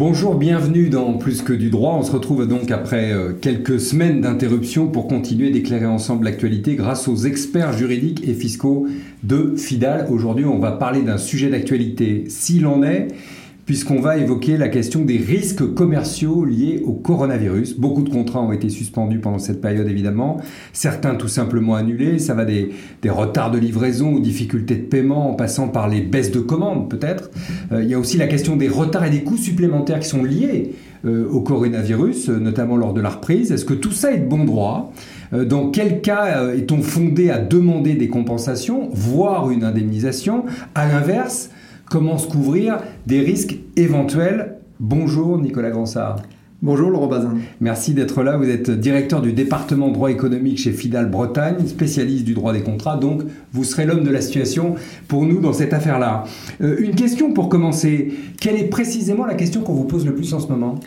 Bonjour, bienvenue dans Plus que du droit. On se retrouve donc après euh, quelques semaines d'interruption pour continuer d'éclairer ensemble l'actualité grâce aux experts juridiques et fiscaux de FIDAL. Aujourd'hui, on va parler d'un sujet d'actualité s'il en est puisqu'on va évoquer la question des risques commerciaux liés au coronavirus. Beaucoup de contrats ont été suspendus pendant cette période, évidemment. Certains tout simplement annulés. Ça va des, retards de livraison ou difficultés de paiement en passant par les baisses de commandes, peut-être. Euh, il y a aussi la question des retards et des coûts supplémentaires qui sont liés euh, au coronavirus, euh, notamment lors de la reprise. Est-ce que tout ça est de bon droit? Dans quel cas est-on fondé à demander des compensations, voire une indemnisation? À l'inverse, comment se couvrir des risques éventuels. Bonjour Nicolas Gransard. Bonjour Laurent Bazin. Merci d'être là. Vous êtes directeur du département droit économique chez Fidal Bretagne, spécialiste du droit des contrats. Donc, vous serez l'homme de la situation pour nous dans cette affaire-là. Euh, une question pour commencer. Quelle est précisément la question qu'on vous pose le plus en ce moment?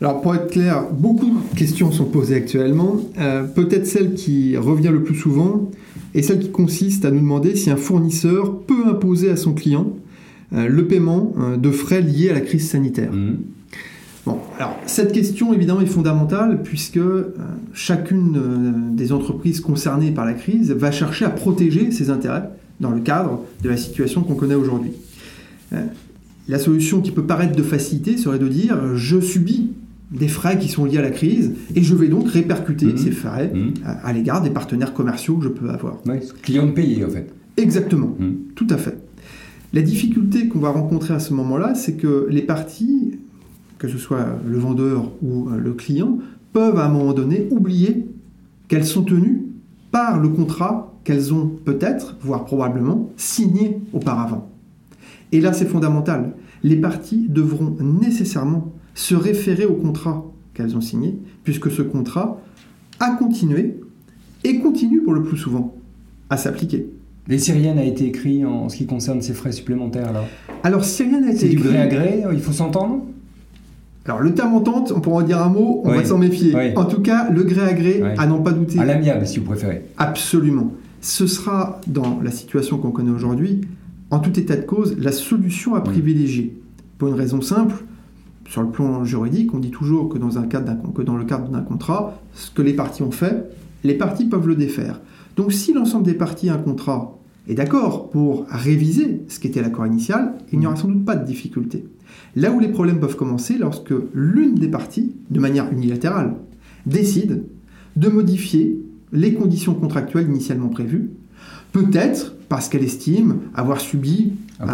Alors pour être clair, beaucoup de questions sont posées actuellement. Euh, peut-être celle qui revient le plus souvent est celle qui consiste à nous demander si un fournisseur peut imposer à son client le paiement euh, de frais liés à la crise sanitaire. Mmh. Bon, alors cette question évidemment est fondamentale puisque euh, chacune des entreprises concernées par la crise va chercher à protéger ses intérêts dans le cadre de la situation qu'on connaît aujourd'hui. La solution qui peut paraître de facilité serait de dire je subis des frais qui sont liés à la crise et je vais donc répercuter mmh. ces frais mmh. à, l'égard des partenaires commerciaux que je peux avoir. Oui, client de payer en fait. Exactement, tout à fait. La difficulté qu'on va rencontrer à ce moment-là, c'est que les parties, que ce soit le vendeur ou euh, le client, peuvent à un moment donné oublier qu'elles sont tenues par le contrat qu'elles ont peut-être, voire probablement, signé auparavant. Et là, c'est fondamental. Les parties devront nécessairement se référer au contrat qu'elles ont signé, puisque ce contrat a continué et continue pour le plus souvent à s'appliquer. Et si rien n'a été écrit en ce qui concerne ces frais supplémentaires là Alors si rien n'a été écrit... C'est du gré à gré, il faut s'entendre alors le terme entente, on pourra en dire un mot, on va s'en méfier. En tout cas, le gré à gré, à n'en pas douter. À l'amiable, si vous préférez. Absolument. Ce sera, dans la situation qu'on connaît aujourd'hui, en tout état de cause, la solution à privilégier. Pour une raison simple, sur le plan juridique, on dit toujours que dans, un cadre que dans le cadre d'un contrat, ce que les parties ont fait, les parties peuvent le défaire. Donc si l'ensemble des parties a un contrat est d'accord pour réviser ce qui était l'accord initial, il n'y aura sans doute pas de difficulté. Là où les problèmes peuvent commencer, lorsque l'une des parties, de manière unilatérale, décide de modifier les conditions contractuelles initialement prévues, peut-être parce qu'elle estime avoir subi un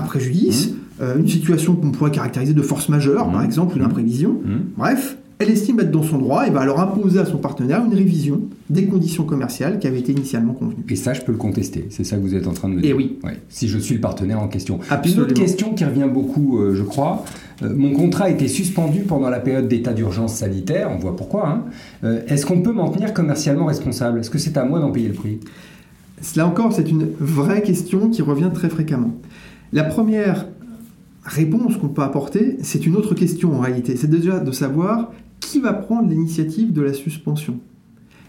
préjudice, mmh. euh, une situation qu'on pourrait caractériser de force majeure, par mmh. exemple, une mmh. imprévision. Bref, elle estime être dans son droit et va alors imposer à son partenaire une révision des conditions commerciales qui avaient été initialement convenues. Et ça, je peux le contester. C'est ça que vous êtes en train de me dire. Et oui. Si je suis le partenaire en question. Une autre question qui revient beaucoup, euh, je crois. Euh, mon contrat a été suspendu pendant la période d'état d'urgence sanitaire. On voit pourquoi. Hein. Euh, est-ce qu'on peut m'en tenir commercialement responsable? Est-ce que c'est à moi d'en payer le prix? Là encore, c'est une vraie question qui revient très fréquemment. La première réponse qu'on peut apporter, c'est une autre question en réalité. C'est déjà de savoir qui va prendre l'initiative de la suspension.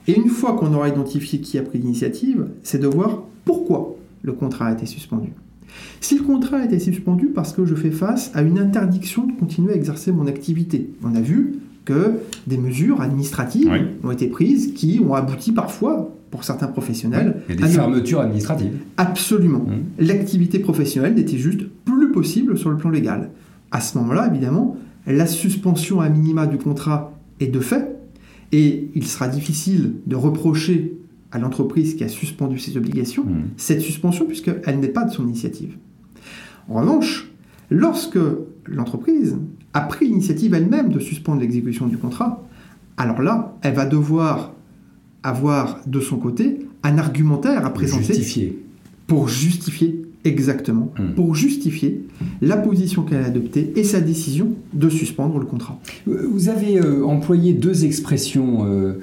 Et une fois qu'on aura identifié qui a pris l'initiative, c'est de voir pourquoi le contrat a été suspendu. Si le contrat a été suspendu parce que je fais face à une interdiction de continuer à exercer mon activité, on a vu que des mesures administratives ont été prises qui ont abouti parfois, pour certains professionnels, à des fermetures administratives. Absolument. Mmh. L'activité professionnelle n'était juste plus possible sur le plan légal. À ce moment-là, évidemment, la suspension à minima du contrat est de fait, et il sera difficile de reprocher à l'entreprise qui a suspendu ses obligations mmh. cette suspension puisqu'elle n'est pas de son initiative. En revanche, lorsque l'entreprise a pris l'initiative elle-même de suspendre l'exécution du contrat, alors là, elle va devoir avoir de son côté un argumentaire à présenter pour justifier Exactement. Hmm. Pour justifier la position qu'elle a adoptée et sa décision de suspendre le contrat. Euh, vous avez euh, employé deux expressions euh,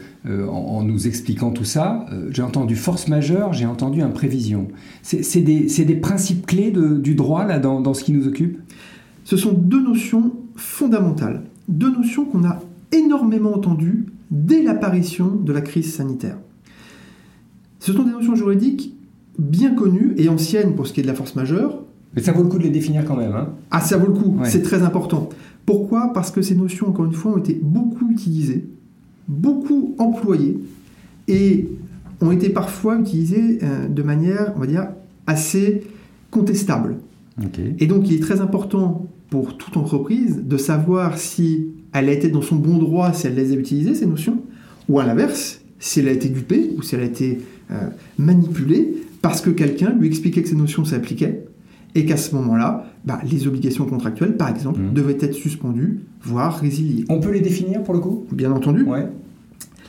en, nous expliquant tout ça. j'ai entendu force majeure, j'ai entendu imprévision. C'est des, des, principes clés du droit là, dans, dans ce qui nous occupe? Ce sont deux notions fondamentales. Deux notions qu'on a énormément entendues dès l'apparition de la crise sanitaire. Ce sont des notions juridiques bien connue et ancienne pour ce qui est de la force majeure, Mais ça vaut le coup de les définir quand même. Hein ah, ça vaut le coup, c'est très important. Pourquoi? Parce que ces notions, encore une fois, ont été beaucoup utilisées, beaucoup employées, et ont été parfois utilisées euh, de manière, on va dire, assez contestable. Et donc, il est très important pour toute entreprise de savoir si elle a été dans son bon droit, si elle les a utilisées, ces notions, ou à l'inverse, si elle a été dupée ou si elle a été euh, manipulée parce que quelqu'un lui expliquait que ces notions s'appliquaient et qu'à ce moment-là, bah, les obligations contractuelles, par exemple, mmh. devaient être suspendues, voire résiliées. On peut les définir pour le coup? Bien entendu.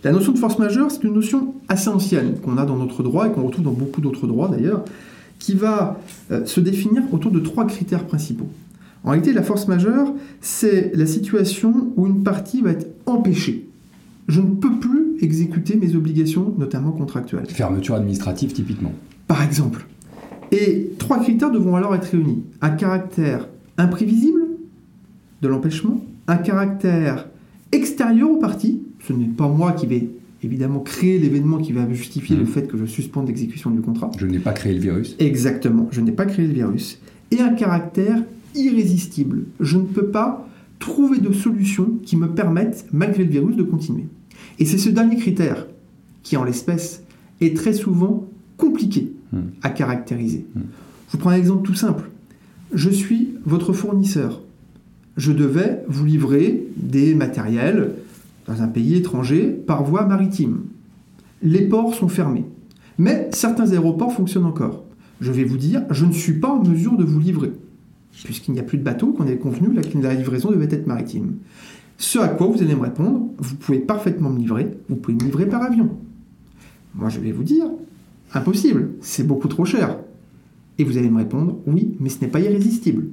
La notion de force majeure, c'est une notion assez ancienne qu'on a dans notre droit et qu'on retrouve dans beaucoup d'autres droits d'ailleurs, qui va euh, se définir autour de trois critères principaux. En réalité, la force majeure, c'est la situation où une partie va être empêchée. Je ne peux plus exécuter mes obligations, notamment contractuelles. Fermeture administrative, typiquement. Par exemple. Et trois critères devront alors être réunis. Un caractère imprévisible de l'empêchement, un caractère extérieur aux parties, ce n'est pas moi qui vais évidemment créer l'événement qui va justifier le mmh. fait que je suspende l'exécution du contrat. Je n'ai pas créé le virus. Exactement, je n'ai pas créé le virus. Et un caractère irrésistible. Je ne peux pas trouver de solution qui me permette, malgré le virus, de continuer. Et c'est ce dernier critère qui, en l'espèce, est très souvent compliqué. À caractériser. Hmm. Je vous prends un exemple tout simple. Je suis votre fournisseur. Je devais vous livrer des matériels dans un pays étranger par voie maritime. Les ports sont fermés. Mais certains aéroports fonctionnent encore. Je vais vous dire, je ne suis pas en mesure de vous livrer, puisqu'il n'y a plus de bateaux, qu'on est convenu que la livraison devait être maritime. Ce à quoi vous allez me répondre, vous pouvez parfaitement me livrer, vous pouvez me livrer par avion. Moi, je vais vous dire, impossible, c'est beaucoup trop cher. Et vous allez me répondre, oui, mais ce n'est pas irrésistible.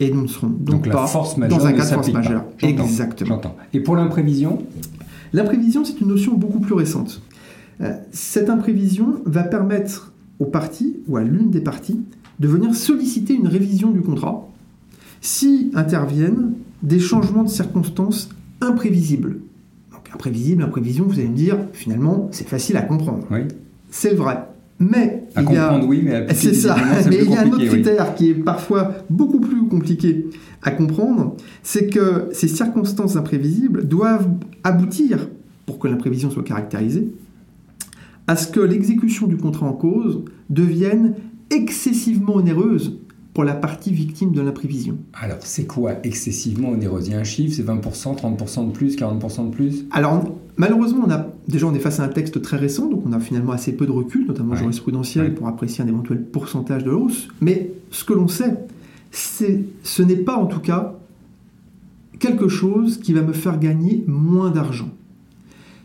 Et nous ne serons donc, pas dans un cas de force majeure. Exactement. Et pour l'imprévision? L'imprévision, c'est une notion beaucoup plus récente. Euh, cette imprévision va permettre aux parties, ou à l'une des parties, de venir solliciter une révision du contrat si interviennent des changements de circonstances imprévisibles. Donc imprévisible, imprévision, vous allez me dire, finalement, c'est facile à comprendre. Oui. C'est vrai. Mais à il y a... oui, mais c'est ça. Mais il y a un autre critère qui est parfois beaucoup plus compliqué à comprendre, c'est que ces circonstances imprévisibles doivent aboutir, pour que l'imprévision soit caractérisée, à ce que l'exécution du contrat en cause devienne excessivement onéreuse pour la partie victime de l'imprévision. Alors, c'est quoi excessivement onéreux Il y a un chiffre, c'est 20%, 30% de plus, 40% de plus? Alors, malheureusement, on a, déjà, on est face à un texte très récent, donc on a finalement assez peu de recul, notamment jurisprudentiel, pour apprécier un éventuel pourcentage de hausse. Mais ce que l'on sait, c'est, ce n'est pas en tout cas quelque chose qui va me faire gagner moins d'argent.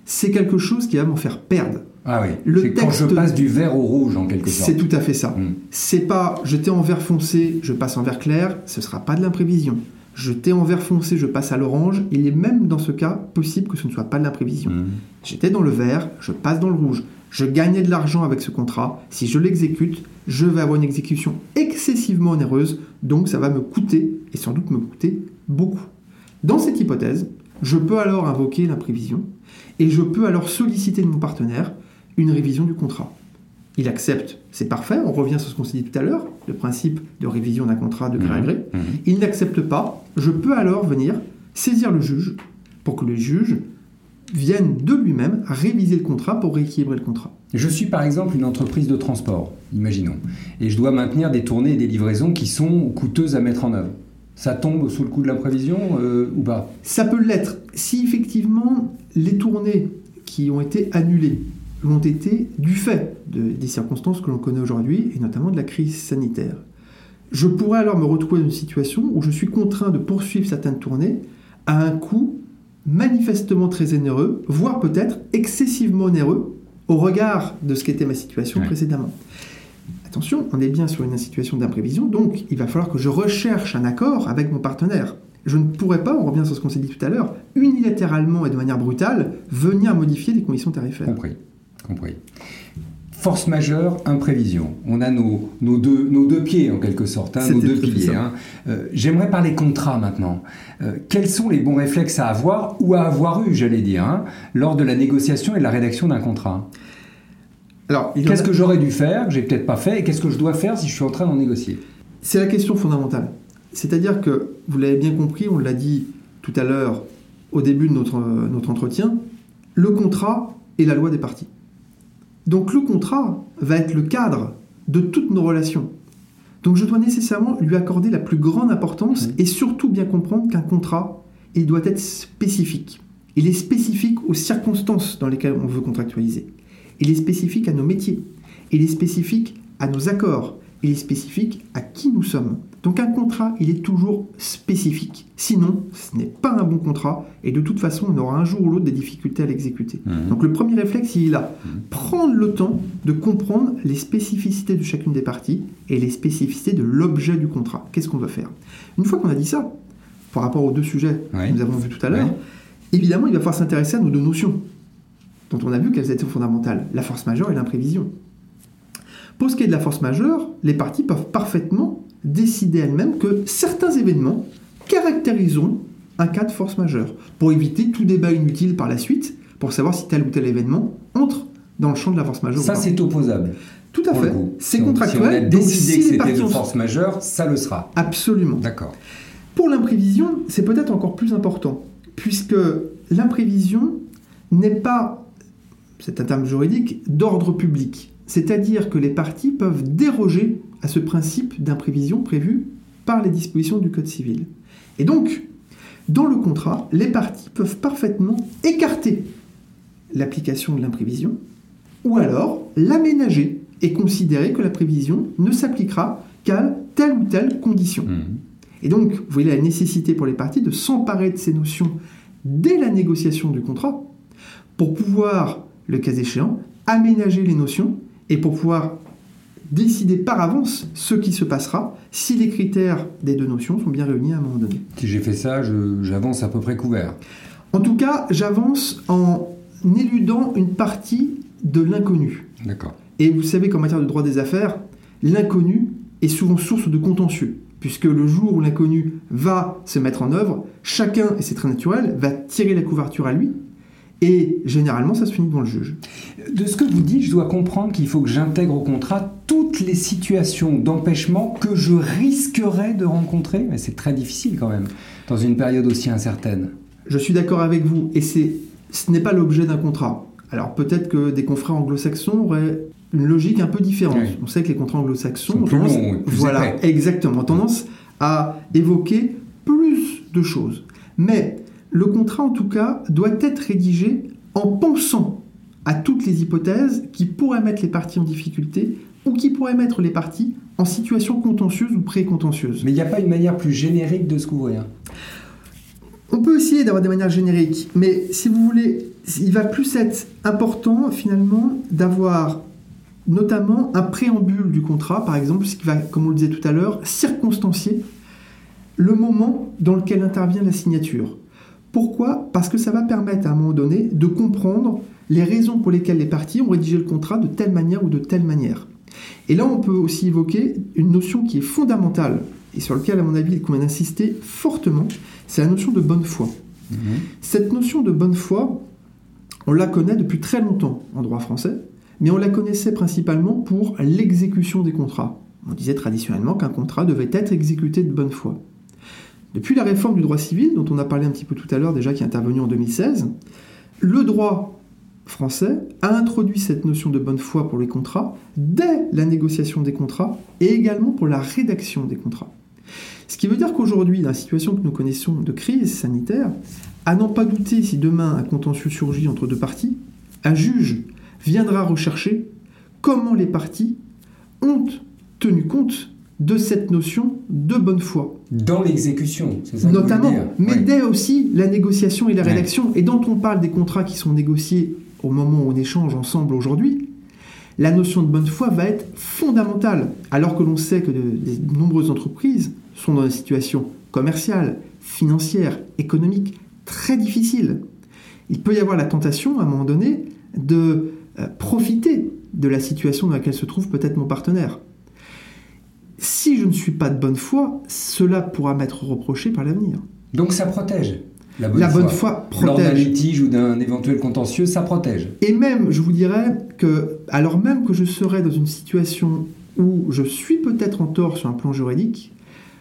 C'est quelque chose qui va m'en faire perdre. Ah oui. Le texte, quand je passe du vert au rouge en quelque sorte. C'est tout à fait ça. Hmm. C'est pas j'étais en vert foncé, je passe en vert clair, ce sera pas de l'imprévision. J'étais en vert foncé, je passe à l'orange. Il est même dans ce cas possible que ce ne soit pas de l'imprévision. Hmm. J'étais dans le vert, je passe dans le rouge. Je gagnais de l'argent avec ce contrat. Si je l'exécute, je vais avoir une exécution excessivement onéreuse, donc ça va me coûter, et sans doute me coûter beaucoup. Dans cette hypothèse, je peux alors invoquer l'imprévision, et je peux alors solliciter de mon partenaire une révision du contrat. Il accepte, c'est parfait, on revient sur ce qu'on s'est dit tout à l'heure, le principe de révision d'un contrat de gré à gré. Mmh. Mmh. Il n'accepte pas, je peux alors venir saisir le juge pour que le juge vienne de lui-même réviser le contrat pour rééquilibrer le contrat. Je suis par exemple une entreprise de transport, imaginons, et je dois maintenir des tournées et des livraisons qui sont coûteuses à mettre en œuvre. Ça tombe sous le coup de l'imprévision euh, ou pas? Ça peut l'être. Si effectivement les tournées qui ont été annulées l'ont été du fait des circonstances que l'on connaît aujourd'hui, et notamment de la crise sanitaire. Je pourrais alors me retrouver dans une situation où je suis contraint de poursuivre certaines tournées à un coût manifestement très onéreux, voire peut-être excessivement onéreux au regard de ce qu'était ma situation précédemment. Attention, on est bien sur une situation d'imprévision, donc il va falloir que je recherche un accord avec mon partenaire. Je ne pourrais pas, on revient sur ce qu'on s'est dit tout à l'heure, unilatéralement et de manière brutale, venir modifier les conditions tarifaires. Compris compris. Force majeure, imprévision. On a nos, nos, deux, nos deux pieds en quelque sorte, hein, nos deux piliers. Hein. Euh, j'aimerais parler contrat maintenant. Euh, quels sont les bons réflexes à avoir ou à avoir eu, j'allais dire, hein, lors de la négociation et de la rédaction d'un contrat? Alors, qu'est-ce que j'aurais dû faire, que j'ai peut-être pas fait, et qu'est-ce que je dois faire si je suis en train d'en négocier? C'est la question fondamentale. C'est-à-dire que, vous l'avez bien compris, on l'a dit tout à l'heure au début de notre, notre entretien, le contrat est la loi des parties. Donc le contrat va être le cadre de toutes nos relations. Donc je dois nécessairement lui accorder la plus grande importance et surtout bien comprendre qu'un contrat, il doit être spécifique. Il est spécifique aux circonstances dans lesquelles on veut contractualiser. Il est spécifique à nos métiers. Il est spécifique à nos accords. Il est spécifique à qui nous sommes. Donc un contrat, il est toujours spécifique. Sinon, ce n'est pas un bon contrat et de toute façon, on aura un jour ou l'autre des difficultés à l'exécuter. Mhm. Donc le premier réflexe, il est là. Mhm. Prendre le temps de comprendre les spécificités de chacune des parties et les spécificités de l'objet du contrat. Qu'est-ce qu'on veut faire? Une fois qu'on a dit ça, par rapport aux deux sujets que nous avons vus tout à l'heure, évidemment, il va falloir s'intéresser à nos deux notions, dont on a vu qu'elles étaient fondamentales, la force majeure et l'imprévision. Pour ce qui est de la force majeure, les parties peuvent parfaitement décider elles-mêmes que certains événements caractériseront un cas de force majeure, pour éviter tout débat inutile par la suite, pour savoir si tel ou tel événement entre dans le champ de la force majeure. Ça, c'est opposable. tout à fait. C'est Si contractuel. Si on a donc décidé si que les c'était ont- force majeure, ça le sera. Absolument. D'accord. Pour l'imprévision, c'est peut-être encore plus important, puisque l'imprévision n'est pas, c'est un terme juridique, d'ordre public. C'est-à-dire que les parties peuvent déroger à ce principe d'imprévision prévu par les dispositions du Code civil. Et donc, dans le contrat, les parties peuvent parfaitement écarter l'application de l'imprévision, ou alors l'aménager et considérer que la prévision ne s'appliquera qu'à telle ou telle condition. Mhm. Et donc, vous voyez la nécessité pour les parties de s'emparer de ces notions dès la négociation du contrat pour pouvoir, le cas échéant, aménager les notions et pour pouvoir décider par avance ce qui se passera si les critères des deux notions sont bien réunis à un moment donné. Si j'ai fait ça, j'avance à peu près couvert. En tout cas, j'avance en éludant une partie de l'inconnu. D'accord. Et vous savez qu'en matière de droit des affaires, l'inconnu est souvent source de contentieux, puisque le jour où l'inconnu va se mettre en œuvre, chacun, et c'est très naturel, va tirer la couverture à lui, et généralement ça se finit devant le juge. De ce que vous dites, je dois comprendre qu'il faut que j'intègre au contrat toutes les situations d'empêchement que je risquerais de rencontrer. Mais c'est très difficile quand même, dans une période aussi incertaine. Je suis d'accord avec vous, et c'est, ce n'est pas l'objet d'un contrat. Alors peut-être que des confrères anglo-saxons auraient une logique un peu différente. Oui. On sait que les contrats anglo-saxons ont tendance, voilà, exactement, tendance à évoquer plus de choses. Mais le contrat, en tout cas, doit être rédigé en pensant à toutes les hypothèses qui pourraient mettre les parties en difficulté ou qui pourraient mettre les parties en situation contentieuse ou pré-contentieuse. Mais il n'y a pas une manière plus générique de se couvrir. On peut essayer d'avoir des manières génériques, mais si vous voulez, il va plus être important finalement d'avoir notamment un préambule du contrat, par exemple, ce qui va, comme on le disait tout à l'heure, circonstancier le moment dans lequel intervient la signature. Pourquoi? Parce que ça va permettre à un moment donné de comprendre les raisons pour lesquelles les parties ont rédigé le contrat de telle manière ou de telle manière. Et là, on peut aussi évoquer une notion qui est fondamentale et sur laquelle, à mon avis, il convient d'insister fortement, c'est la notion de bonne foi. Mhm. Cette notion de bonne foi, on la connaît depuis très longtemps en droit français, mais on la connaissait principalement pour l'exécution des contrats. On disait traditionnellement qu'un contrat devait être exécuté de bonne foi. Depuis la réforme du droit civil, dont on a parlé un petit peu tout à l'heure déjà, qui est intervenue en 2016, le droit français a introduit cette notion de bonne foi pour les contrats dès la négociation des contrats et également pour la rédaction des contrats. Ce qui veut dire qu'aujourd'hui, dans la situation que nous connaissons de crise sanitaire, à n'en pas douter si demain un contentieux surgit entre deux parties, un juge viendra rechercher comment les parties ont tenu compte de cette notion de bonne foi. Dans l'exécution, c'est ça Notamment, mais dès aussi la négociation et la rédaction. Et dont on parle des contrats qui sont négociés au moment où on échange ensemble aujourd'hui, la notion de bonne foi va être fondamentale. Alors que l'on sait que de, de nombreuses entreprises sont dans une situation commerciale, financière, économique très difficile. Il peut y avoir la tentation, à un moment donné, de euh, profiter de la situation dans laquelle se trouve peut-être mon partenaire. Si je ne suis pas de bonne foi, cela pourra m'être reproché par l'avenir. Donc ça protège. La bonne La foi. bonne foi Lors d'un protège. litige ou d'un éventuel contentieux, ça protège. Et même, je vous dirais que, alors même que je serais dans une situation où je suis peut-être en tort sur un plan juridique,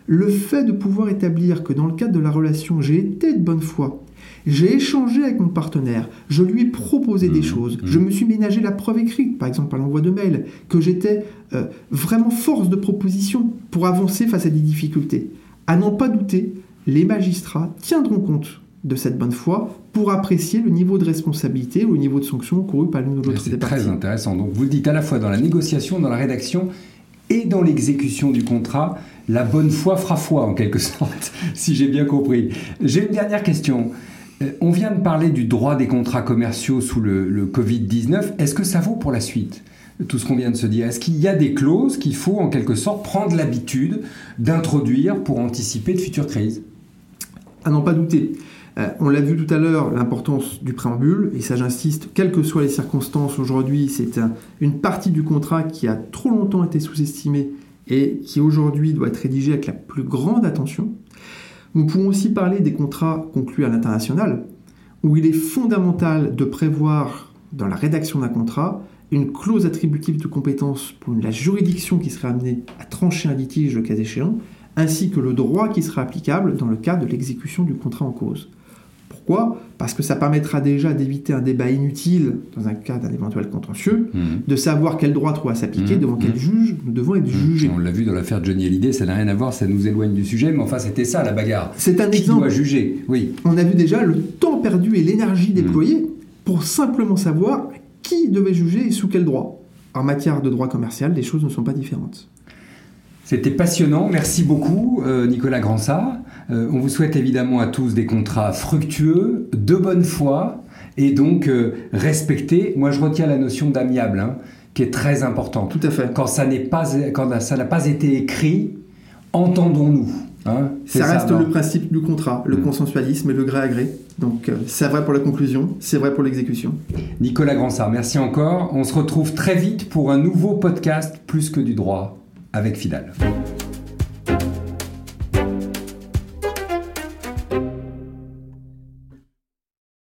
le fait de pouvoir établir que dans le cadre de la relation, j'ai été de bonne foi, j'ai échangé avec mon partenaire, je lui ai proposé des mmh, choses, mmh. je me suis ménagé la preuve écrite, par exemple par l'envoi de mails, que j'étais euh, vraiment force de proposition pour avancer face à des difficultés. À n'en pas douter, les magistrats tiendront compte de cette bonne foi pour apprécier le niveau de responsabilité ou le niveau de sanction couru par l'une ou l'autre C'est très intéressant. Donc vous le dites à la fois dans la négociation, dans la rédaction et dans l'exécution du contrat, la bonne foi fera foi en quelque sorte, si j'ai bien compris. J'ai une dernière question. Euh, on vient de parler du droit des contrats commerciaux sous le, le Covid-19. Est-ce que ça vaut pour la suite tout ce qu'on vient de se dire? Est-ce qu'il y a des clauses qu'il faut en quelque sorte prendre l'habitude d'introduire pour anticiper de futures crises? À n'en pas douter. Euh, on l'a vu tout à l'heure, l'importance du préambule, et ça j'insiste, quelles que soient les circonstances aujourd'hui, c'est une partie du contrat qui a trop longtemps été sous-estimée et qui aujourd'hui doit être rédigée avec la plus grande attention. Nous pouvons aussi parler des contrats conclus à l'international, où il est fondamental de prévoir dans la rédaction d'un contrat une clause attributive de compétence pour la juridiction qui serait amenée à trancher un litige le cas échéant, ainsi que le droit qui sera applicable dans le cas de l'exécution du contrat en cause. Pourquoi? Parce que ça permettra déjà d'éviter un débat inutile dans un cas d'un éventuel contentieux, mmh. de savoir quel droit doit s'appliquer, mmh. devant quel mmh. juge nous devons être jugés. On l'a vu dans l'affaire Johnny Hallyday, ça n'a rien à voir, ça nous éloigne du sujet, mais enfin c'était ça la bagarre. C'est un qui exemple. doit juger? Oui. On a vu déjà le temps perdu et l'énergie déployée pour simplement savoir qui devait juger et sous quel droit. En matière de droit commercial, les choses ne sont pas différentes. C'était passionnant, merci beaucoup euh, Nicolas Gransart. Euh, on vous souhaite évidemment à tous des contrats fructueux, de bonne foi et donc euh, respectés. Moi je retiens la notion d'amiable hein, qui est très importante. Tout à fait. Quand ça n'est pas, quand ça n'a pas été écrit, entendons-nous. Hein. ça reste le principe du contrat, le mm. consensualisme et le gré à gré. Donc c'est vrai pour la conclusion, c'est vrai pour l'exécution. Nicolas Gransart, merci encore. On se retrouve très vite pour un nouveau podcast Plus que du droit avec Fidal.